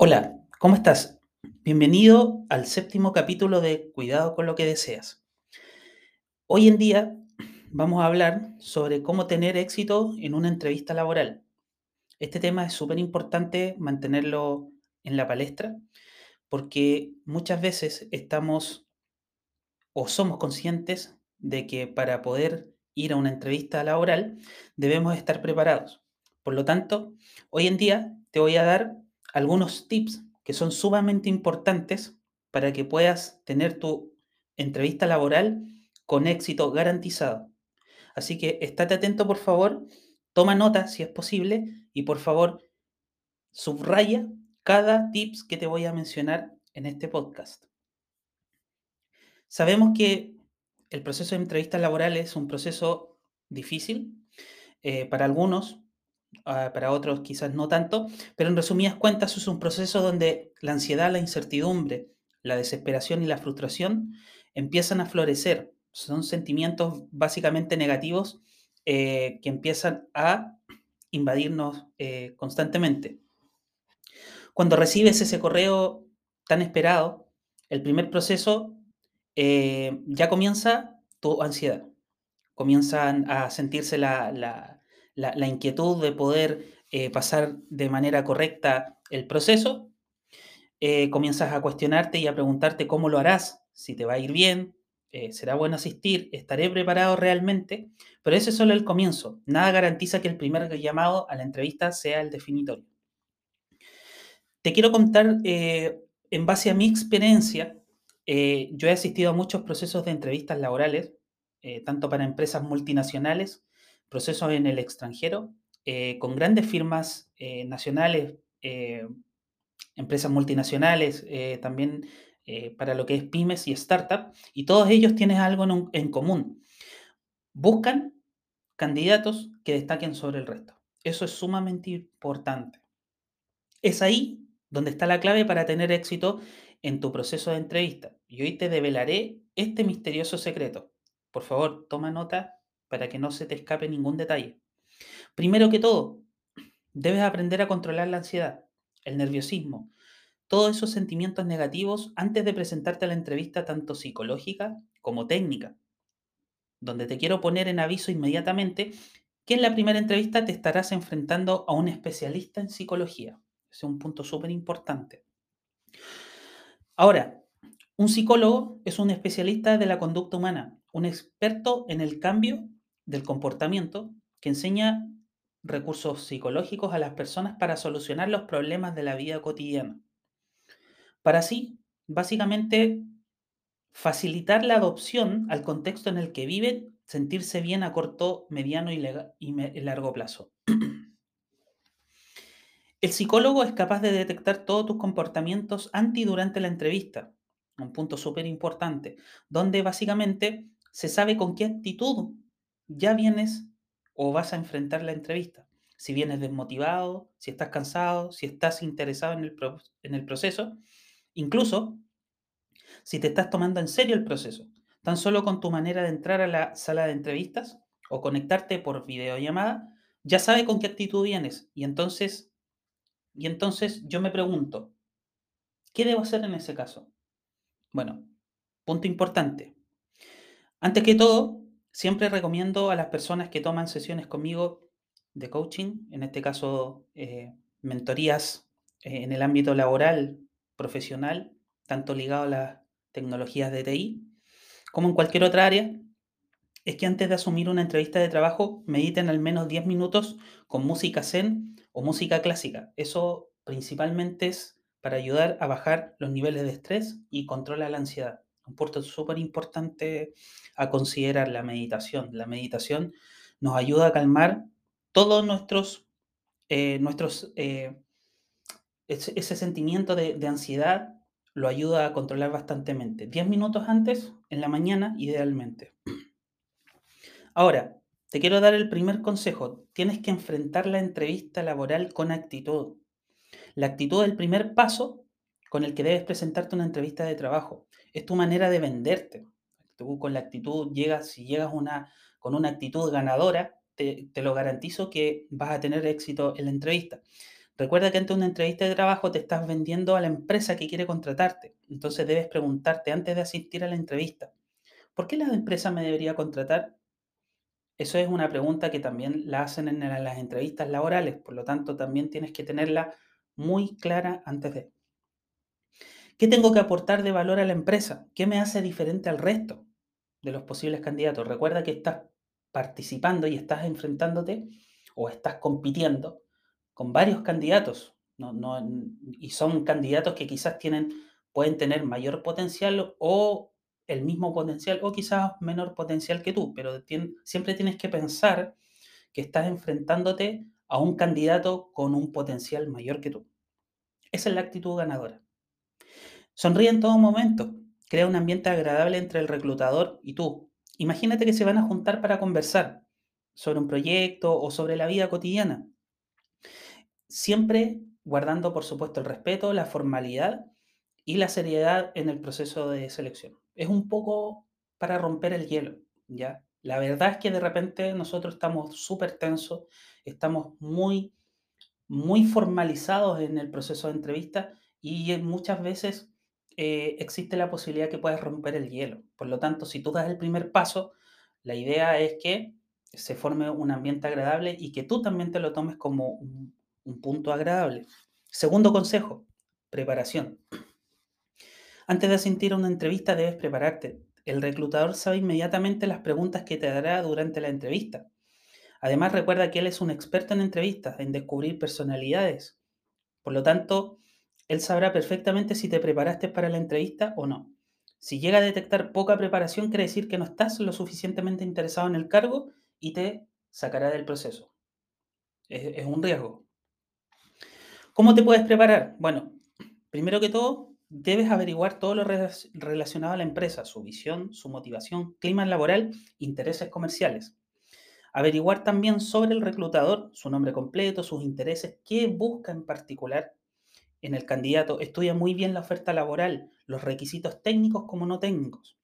Hola, ¿cómo estás? Bienvenido al séptimo capítulo de Cuidado con lo que deseas. Hoy en día vamos a hablar sobre cómo tener éxito en una entrevista laboral. Este tema es súper importante mantenerlo en la palestra porque muchas veces estamos o somos conscientes de que para poder ir a una entrevista laboral debemos estar preparados. Por lo tanto, hoy en día te voy a dar algunos tips que son sumamente importantes para que puedas tener tu entrevista laboral con éxito garantizado. Así que estate atento, por favor, toma nota si es posible y por favor subraya cada tips que te voy a mencionar en este podcast. Sabemos que el proceso de entrevistas laborales es un proceso difícil. Eh, para algunos Ah, para otros quizás no tanto, pero en resumidas cuentas es un proceso donde la ansiedad, la incertidumbre, la desesperación y la frustración empiezan a florecer. Son sentimientos básicamente negativos eh, que empiezan a invadirnos eh, constantemente. Cuando recibes ese correo tan esperado, el primer proceso eh, ya comienza tu ansiedad. Comienzan a sentirse la la, inquietud de poder eh, pasar de manera correcta el proceso, eh, comienzas a cuestionarte y a preguntarte cómo lo harás, si te va a ir bien, eh, será bueno asistir, estaré preparado realmente, pero ese es solo el comienzo. Nada garantiza que el primer llamado a la entrevista sea el definitorio. Te quiero contar, en base a mi experiencia, yo he asistido a muchos procesos de entrevistas laborales, tanto para empresas multinacionales procesos en el extranjero eh, con grandes firmas eh, nacionales, eh, empresas multinacionales, también para lo que es pymes y startups, y todos ellos tienen algo en, en común. Buscan candidatos que destaquen sobre el resto. Eso es sumamente importante. Es ahí donde está la clave para tener éxito en tu proceso de entrevista. Y hoy te develaré este misterioso secreto. Por favor, toma nota para que no se te escape ningún detalle. Primero que todo, debes aprender a controlar la ansiedad, el nerviosismo, todos esos sentimientos negativos antes de presentarte a la entrevista tanto psicológica como técnica, donde te quiero poner en aviso inmediatamente que en la primera entrevista te estarás enfrentando a un especialista en psicología. Ese es un punto súper importante. Ahora, un psicólogo es un especialista de la conducta humana, un experto en el cambio del comportamiento que enseña recursos psicológicos a las personas para solucionar los problemas de la vida cotidiana. Para así, básicamente, facilitar la adopción al contexto en el que viven, sentirse bien a corto, mediano y, largo plazo. El psicólogo es capaz de detectar todos tus comportamientos anti durante la entrevista, un punto súper importante, donde básicamente se sabe con qué actitud ya vienes o vas a enfrentar la entrevista. Si vienes desmotivado, si estás cansado, si estás interesado en el, proceso, incluso si te estás tomando en serio el proceso, tan solo con tu manera de entrar a la sala de entrevistas o conectarte por videollamada, ya sabe con qué actitud vienes. Y entonces, y entonces yo me pregunto, ¿qué debo hacer en ese caso? Bueno, punto importante. Antes que todo, Siempre recomiendo a las personas que toman sesiones conmigo de coaching, en este caso eh, mentorías eh, en el ámbito laboral, profesional, tanto ligado a las tecnologías de TI, como en cualquier otra área, es que antes de asumir una entrevista de trabajo mediten al menos 10 minutos con música zen o música clásica. Eso principalmente es para ayudar a bajar los niveles de estrés y controlar la ansiedad un punto súper importante a considerar la meditación. La meditación nos ayuda a calmar todos nuestros, eh, nuestros eh, ese, sentimiento de, ansiedad lo ayuda a controlar bastante. 10 minutos antes, en la mañana, idealmente. Ahora, te quiero dar el primer consejo. Tienes que enfrentar la entrevista laboral con actitud. La actitud es el primer paso con el que debes presentarte una entrevista de trabajo. Es tu manera de venderte. Tú con la actitud llegas, si llegas una, con una actitud ganadora, te, lo garantizo que vas a tener éxito en la entrevista. Recuerda que ante una entrevista de trabajo te estás vendiendo a la empresa que quiere contratarte. Entonces debes preguntarte antes de asistir a la entrevista, ¿por qué la empresa me debería contratar? Eso es una pregunta que también la hacen en las entrevistas laborales, por lo tanto también tienes que tenerla muy clara antes de. ¿Qué tengo que aportar de valor a la empresa? ¿Qué me hace diferente al resto de los posibles candidatos? Recuerda que estás participando y estás enfrentándote o estás compitiendo con varios candidatos, y son candidatos que quizás tienen, pueden tener mayor potencial o el mismo potencial o quizás menor potencial que tú, pero siempre tienes que pensar que estás enfrentándote a un candidato con un potencial mayor que tú. Esa es la actitud ganadora. Sonríe en todo momento, crea un ambiente agradable entre el reclutador y tú. Imagínate que se van a juntar para conversar sobre un proyecto o sobre la vida cotidiana siempre guardando, por supuesto, el respeto, la formalidad y la seriedad en el proceso de selección. Es un poco para romper el hielo, ¿ya? La verdad es que de repente nosotros estamos súper tensos, estamos muy, muy formalizados en el proceso de entrevista y muchas veces eh, existe la posibilidad que puedas romper el hielo. Por lo tanto, si tú das el primer paso, la idea es que se forme un ambiente agradable y que tú también te lo tomes como un, un punto agradable. Segundo consejo, preparación. Antes de asistir a una entrevista debes prepararte. El reclutador sabe inmediatamente las preguntas que te dará durante la entrevista. Además, recuerda que él es un experto en entrevistas, en descubrir personalidades. Por lo tanto, él sabrá perfectamente si te preparaste para la entrevista o no. Si llega a detectar poca preparación, quiere decir que no estás lo suficientemente interesado en el cargo y te sacará del proceso. Es, es un riesgo. ¿Cómo te puedes preparar? Bueno, primero que todo, debes averiguar todo lo relacionado a la empresa, su visión, su motivación, clima laboral, intereses comerciales. Averiguar también sobre el reclutador, su nombre completo, sus intereses, qué busca en particular en el candidato. Estudia muy bien la oferta laboral, los requisitos técnicos como no técnicos.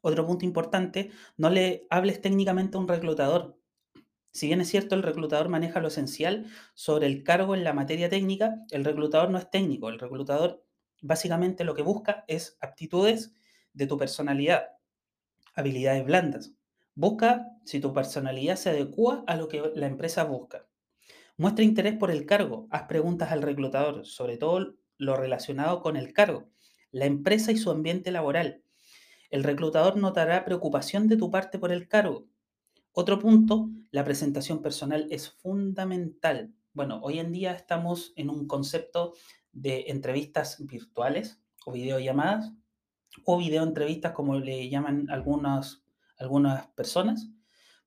Otro punto importante, no le hables técnicamente a un reclutador. Si bien es cierto, el reclutador maneja lo esencial sobre el cargo en la materia técnica, el reclutador no es técnico. El reclutador básicamente lo que busca es aptitudes de tu personalidad, habilidades blandas. Busca si tu personalidad se adecua a lo que la empresa busca. Muestra interés por el cargo, haz preguntas al reclutador, sobre todo lo relacionado con el cargo, la empresa y su ambiente laboral. El reclutador notará preocupación de tu parte por el cargo, otro punto, la presentación personal es fundamental. Bueno, hoy en día estamos en un concepto de entrevistas virtuales o videollamadas o videoentrevistas como le llaman algunas, algunas personas,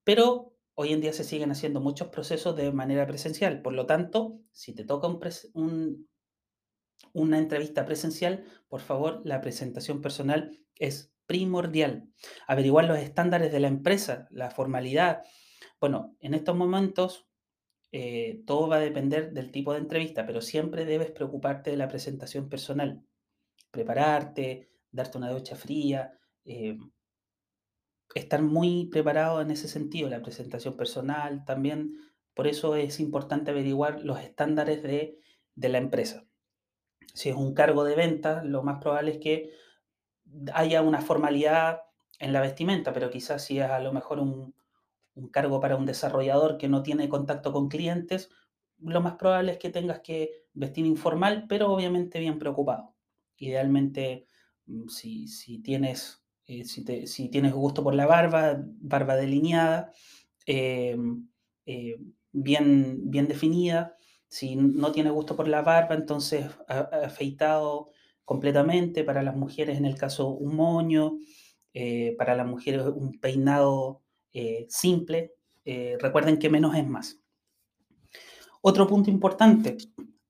pero hoy en día se siguen haciendo muchos procesos de manera presencial. Por lo tanto, si te toca un, una entrevista presencial, por favor, la presentación personal es primordial. Averiguar los estándares de la empresa, la formalidad. Bueno, en estos momentos eh, todo va a depender del tipo de entrevista, pero siempre debes preocuparte de la presentación personal. Prepararte, darte una ducha fría, eh, estar muy preparado en ese sentido, la presentación personal también. Por eso es importante averiguar los estándares de, de la empresa. Si es un cargo de venta, lo más probable es que haya una formalidad en la vestimenta, pero quizás si es a lo mejor un, cargo para un desarrollador que no tiene contacto con clientes, lo más probable es que tengas que vestir informal, pero obviamente bien preocupado. Idealmente, mm, si, tienes, eh, si, tienes gusto por la barba, barba delineada, em, eh, bien, bien definida. Si no tienes gusto por la barba, entonces afeitado completamente, para las mujeres en el caso un moño, eh, para las mujeres un peinado simple. Recuerden que menos es más. Otro punto importante,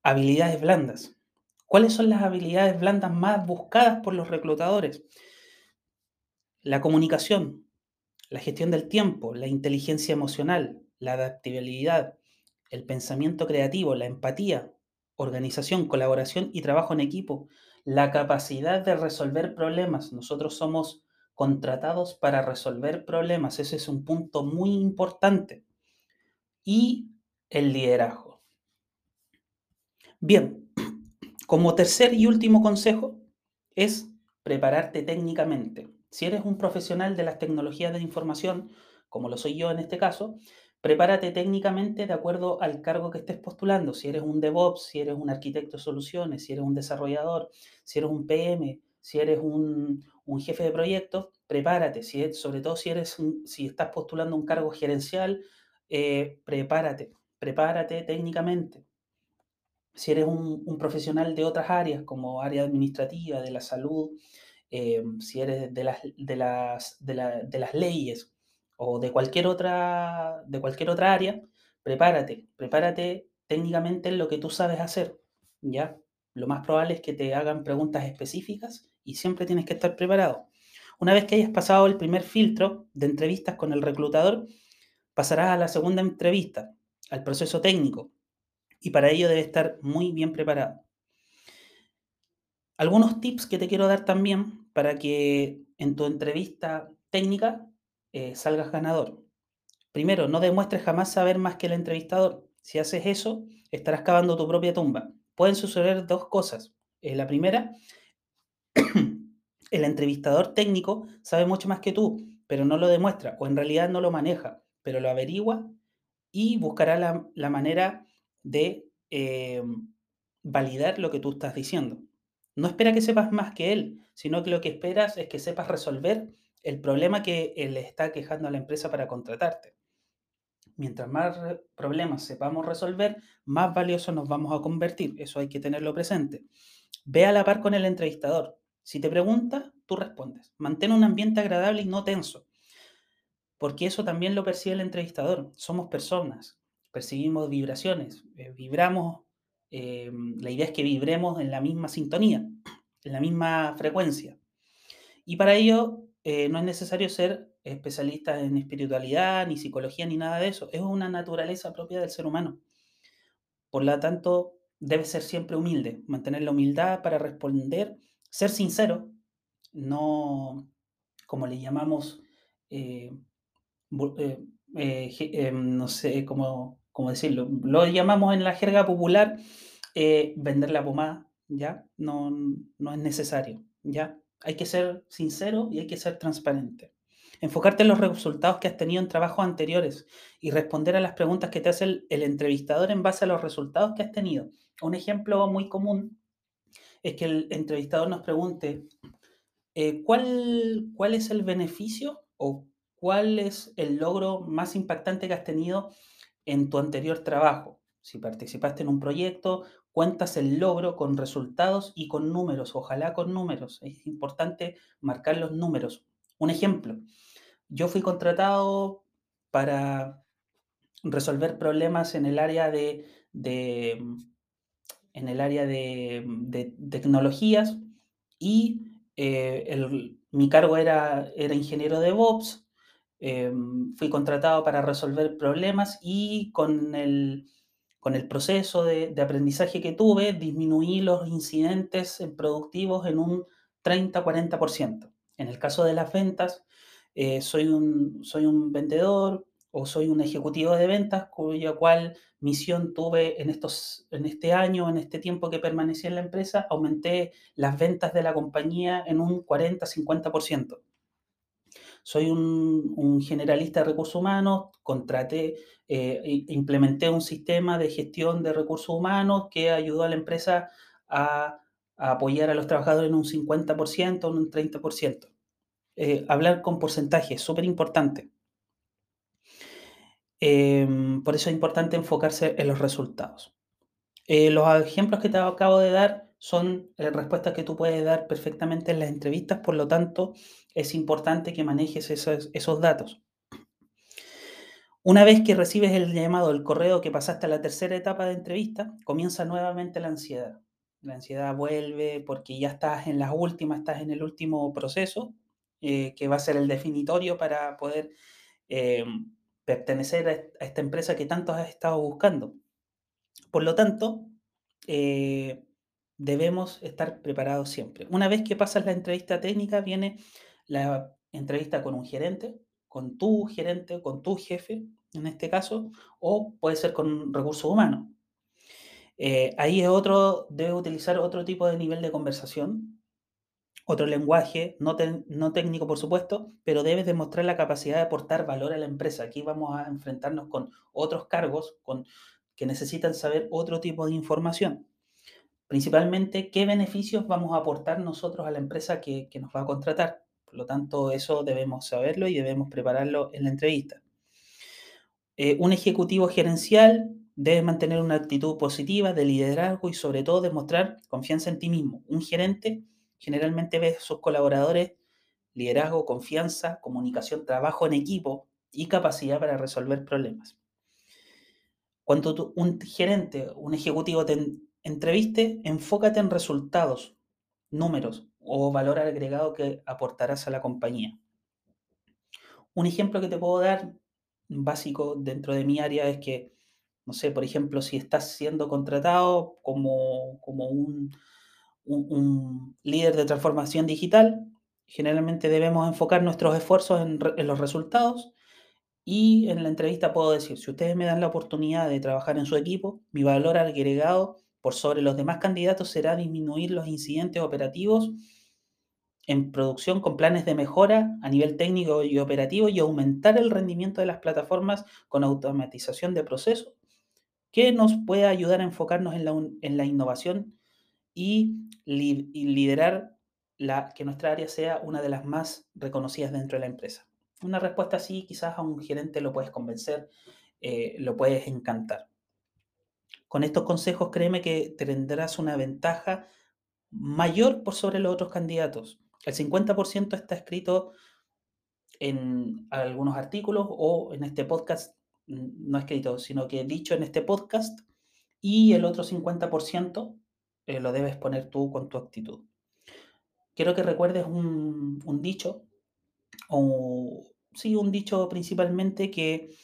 habilidades blandas. ¿Cuáles son las habilidades blandas más buscadas por los reclutadores? La comunicación, la gestión del tiempo, la inteligencia emocional, la adaptabilidad, el pensamiento creativo, la empatía, organización, colaboración y trabajo en equipo, la capacidad de resolver problemas. Nosotros somos contratados para resolver problemas. Ese es un punto muy importante. Y el liderazgo. Bien, como tercer y último consejo es prepararte técnicamente. Si eres un profesional de las tecnologías de información, como lo soy yo en este caso, prepárate técnicamente de acuerdo al cargo que estés postulando. Si eres un DevOps, si eres un arquitecto de soluciones, si eres un desarrollador, si eres un PM, si eres un, jefe de proyecto, prepárate. Sobre todo si, si estás postulando un cargo gerencial, eh, prepárate, prepárate técnicamente. Si eres un, profesional de otras áreas, como área administrativa, de la salud, eh, si eres de las, de, las, de, las leyes o de cualquier, otra, de cualquier otra área, prepárate, prepárate técnicamente en lo que tú sabes hacer, ¿ya? Lo más probable es que te hagan preguntas específicas y siempre tienes que estar preparado. Una vez que hayas pasado el primer filtro de entrevistas con el reclutador, pasarás a la segunda entrevista, al proceso técnico, y para ello debes estar muy bien preparado. Algunos tips que te quiero dar también para que en tu entrevista técnica eh, salgas ganador. Primero, no demuestres jamás saber más que el entrevistador. Si haces eso, estarás cavando tu propia tumba. Pueden suceder dos cosas. Eh, la primera, el entrevistador técnico sabe mucho más que tú, pero no lo demuestra o en realidad no lo maneja, pero lo averigua y buscará la, manera de eh, validar lo que tú estás diciendo. No espera que sepas más que él, sino que lo que esperas es que sepas resolver el problema que le está quejando a la empresa para contratarte. Mientras más problemas sepamos resolver, más valiosos nos vamos a convertir. Eso hay que tenerlo presente. Ve a la par con el entrevistador. Si te pregunta, tú respondes. Mantén un ambiente agradable y no tenso. Porque eso también lo percibe el entrevistador. Somos personas, percibimos vibraciones, eh, vibramos. Eh, la idea es que vibremos en la misma sintonía, en la misma frecuencia. Y para ello eh, no es necesario ser especialista en espiritualidad, ni psicología, ni nada de eso. Es una naturaleza propia del ser humano. Por lo tanto, debe ser siempre humilde, mantener la humildad para responder, ser sincero, no, como le llamamos, eh, eh, em, no sé cómo, cómo, decirlo, lo llamamos en la jerga popular vender la pomada, ¿ya? No, no es necesario, ¿ya? Hay que ser sincero y hay que ser transparente. Enfocarte en los resultados que has tenido en trabajos anteriores y responder a las preguntas que te hace el, entrevistador en base a los resultados que has tenido. Un ejemplo muy común es que el entrevistador nos pregunte, eh, ¿cuál, ¿cuál es el beneficio o cuál es el logro más impactante que has tenido en tu anterior trabajo? Si participaste en un proyecto, cuentas el logro con resultados y con números, ojalá con números. Es importante marcar los números. Un ejemplo, yo fui contratado para resolver problemas en el área de, en el área de, tecnologías y eh, mi cargo era, era ingeniero de DevOps. Em, fui contratado para resolver problemas y con el, con el proceso de, aprendizaje que tuve, disminuí los incidentes productivos en un 30-40%. En el caso de las ventas, eh, soy, un, soy un vendedor o soy un ejecutivo de ventas cuya cual misión tuve en, estos, en este año, en este tiempo que permanecí en la empresa, aumenté las ventas de la compañía en un 40-50% soy un, generalista de recursos humanos, contraté, eh, implementé un sistema de gestión de recursos humanos que ayudó a la empresa a, apoyar a los trabajadores en un 50%, en un 30%. Eh, hablar con porcentajes, súper importante. Em, por eso es importante enfocarse en los resultados. Eh, los ejemplos que te acabo de dar son respuestas que tú puedes dar perfectamente en las entrevistas, por lo tanto es importante que manejes esos, esos datos. Una vez que recibes el llamado, el correo que pasaste a la tercera etapa de entrevista, comienza nuevamente la ansiedad. La ansiedad vuelve porque ya estás en las últimas, estás en el último proceso, eh, que va a ser el definitorio para poder eh, pertenecer a esta empresa que tanto has estado buscando. Por lo tanto, eh, debemos estar preparados siempre. Una vez que pasas la entrevista técnica, viene la entrevista con un gerente, con tu gerente, con tu jefe, en este caso, o puede ser con recursos humanos. Eh, ahí es otro, debe utilizar otro tipo de nivel de conversación, otro lenguaje, no, no técnico por supuesto, pero debes demostrar la capacidad de aportar valor a la empresa. Aquí vamos a enfrentarnos con otros cargos con, que necesitan saber otro tipo de información. Principalmente, qué beneficios vamos a aportar nosotros a la empresa que, que nos va a contratar. Por lo tanto, eso debemos saberlo y debemos prepararlo en la entrevista. Eh, un ejecutivo gerencial debe mantener una actitud positiva de liderazgo y sobre todo demostrar confianza en ti mismo. Un gerente generalmente ve a sus colaboradores liderazgo, confianza, comunicación, trabajo en equipo y capacidad para resolver problemas. Cuando un gerente, un ejecutivo te entreviste, enfócate en resultados, números o valor agregado que aportarás a la compañía. Un ejemplo que te puedo dar básico dentro de mi área es que, no sé, por ejemplo, si estás siendo contratado como, como un, líder de transformación digital, generalmente debemos enfocar nuestros esfuerzos en, en, los resultados y en la entrevista puedo decir, si ustedes me dan la oportunidad de trabajar en su equipo, mi valor agregado por sobre los demás candidatos será disminuir los incidentes operativos en producción con planes de mejora a nivel técnico y operativo y aumentar el rendimiento de las plataformas con automatización de procesos, que nos puede ayudar a enfocarnos en la, en la innovación y, liderar la, que nuestra área sea una de las más reconocidas dentro de la empresa. Una respuesta así quizás a un gerente lo puedes convencer, eh, lo puedes encantar. Con estos consejos créeme que tendrás una ventaja mayor por sobre los otros candidatos. El 50% está escrito en algunos artículos o en este podcast, no escrito, sino que dicho en este podcast, y el otro 50% eh, lo debes poner tú con tu actitud. Quiero que recuerdes un, dicho, o sí, un dicho principalmente que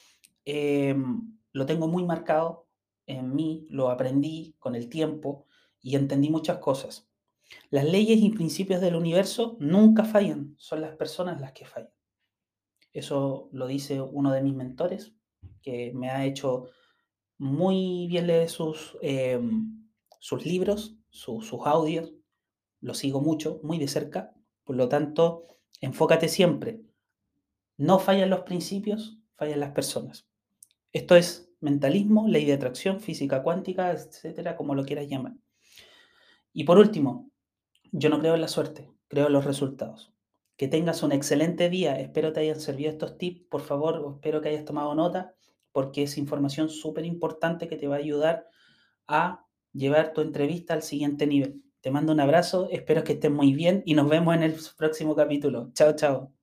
em, lo tengo muy marcado en mí, lo aprendí con el tiempo y entendí muchas cosas. Las leyes y principios del universo nunca fallan, son las personas las que fallan. Eso lo dice uno de mis mentores, que me ha hecho muy bien leer sus, em, sus libros, sus audios, lo sigo mucho, muy de cerca, por lo tanto, enfócate siempre. No fallan los principios, fallan las personas. Esto es mentalismo, ley de atracción, física cuántica, etcétera, como lo quieras llamar. Y por último, yo no creo en la suerte, creo en los resultados. Que tengas un excelente día. Espero te hayan servido estos tips. Por favor, espero que hayas tomado nota porque es información súper importante que te va a ayudar a llevar tu entrevista al siguiente nivel. Te mando un abrazo, espero que estés muy bien y nos vemos en el próximo capítulo. Chao, chao.